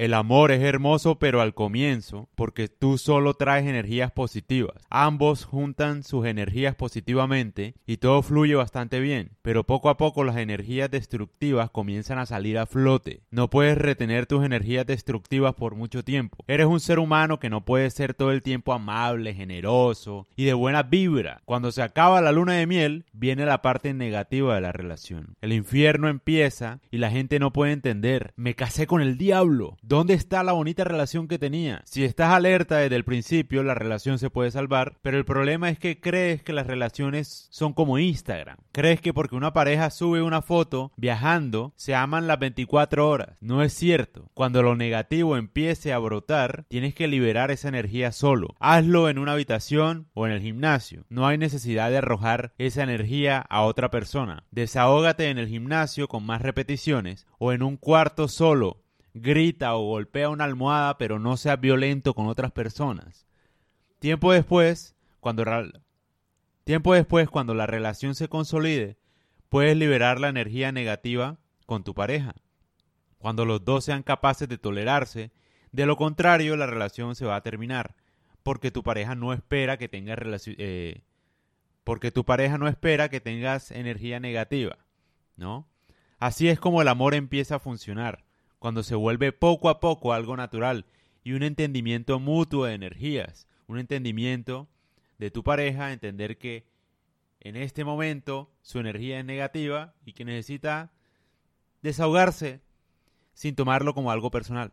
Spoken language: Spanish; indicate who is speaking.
Speaker 1: El amor es hermoso pero al comienzo, porque tú solo traes energías positivas. Ambos juntan sus energías positivamente y todo fluye bastante bien, pero poco a poco las energías destructivas comienzan a salir a flote. No puedes retener tus energías destructivas por mucho tiempo. Eres un ser humano que no puede ser todo el tiempo amable, generoso y de buena vibra. Cuando se acaba la luna de miel, viene la parte negativa de la relación. El infierno empieza y la gente no puede entender. Me casé con el diablo. ¿Dónde está la bonita relación que tenía? Si estás alerta desde el principio, la relación se puede salvar, pero el problema es que crees que las relaciones son como Instagram. Crees que porque una pareja sube una foto viajando, se aman las 24 horas. No es cierto. Cuando lo negativo empiece a brotar, tienes que liberar esa energía solo. Hazlo en una habitación o en el gimnasio. No hay necesidad de arrojar esa energía a otra persona. Desahógate en el gimnasio con más repeticiones o en un cuarto solo. Grita o golpea una almohada, pero no sea violento con otras personas. Tiempo después, cuando Tiempo después, cuando la relación se consolide, puedes liberar la energía negativa con tu pareja. Cuando los dos sean capaces de tolerarse, de lo contrario, la relación se va a terminar, porque tu pareja no espera que tengas eh, porque tu pareja no espera que tengas energía negativa, ¿no? Así es como el amor empieza a funcionar, cuando se vuelve poco a poco algo natural y un entendimiento mutuo de energías, un entendimiento de tu pareja, entender que en este momento su energía es negativa y que necesita desahogarse sin tomarlo como algo personal.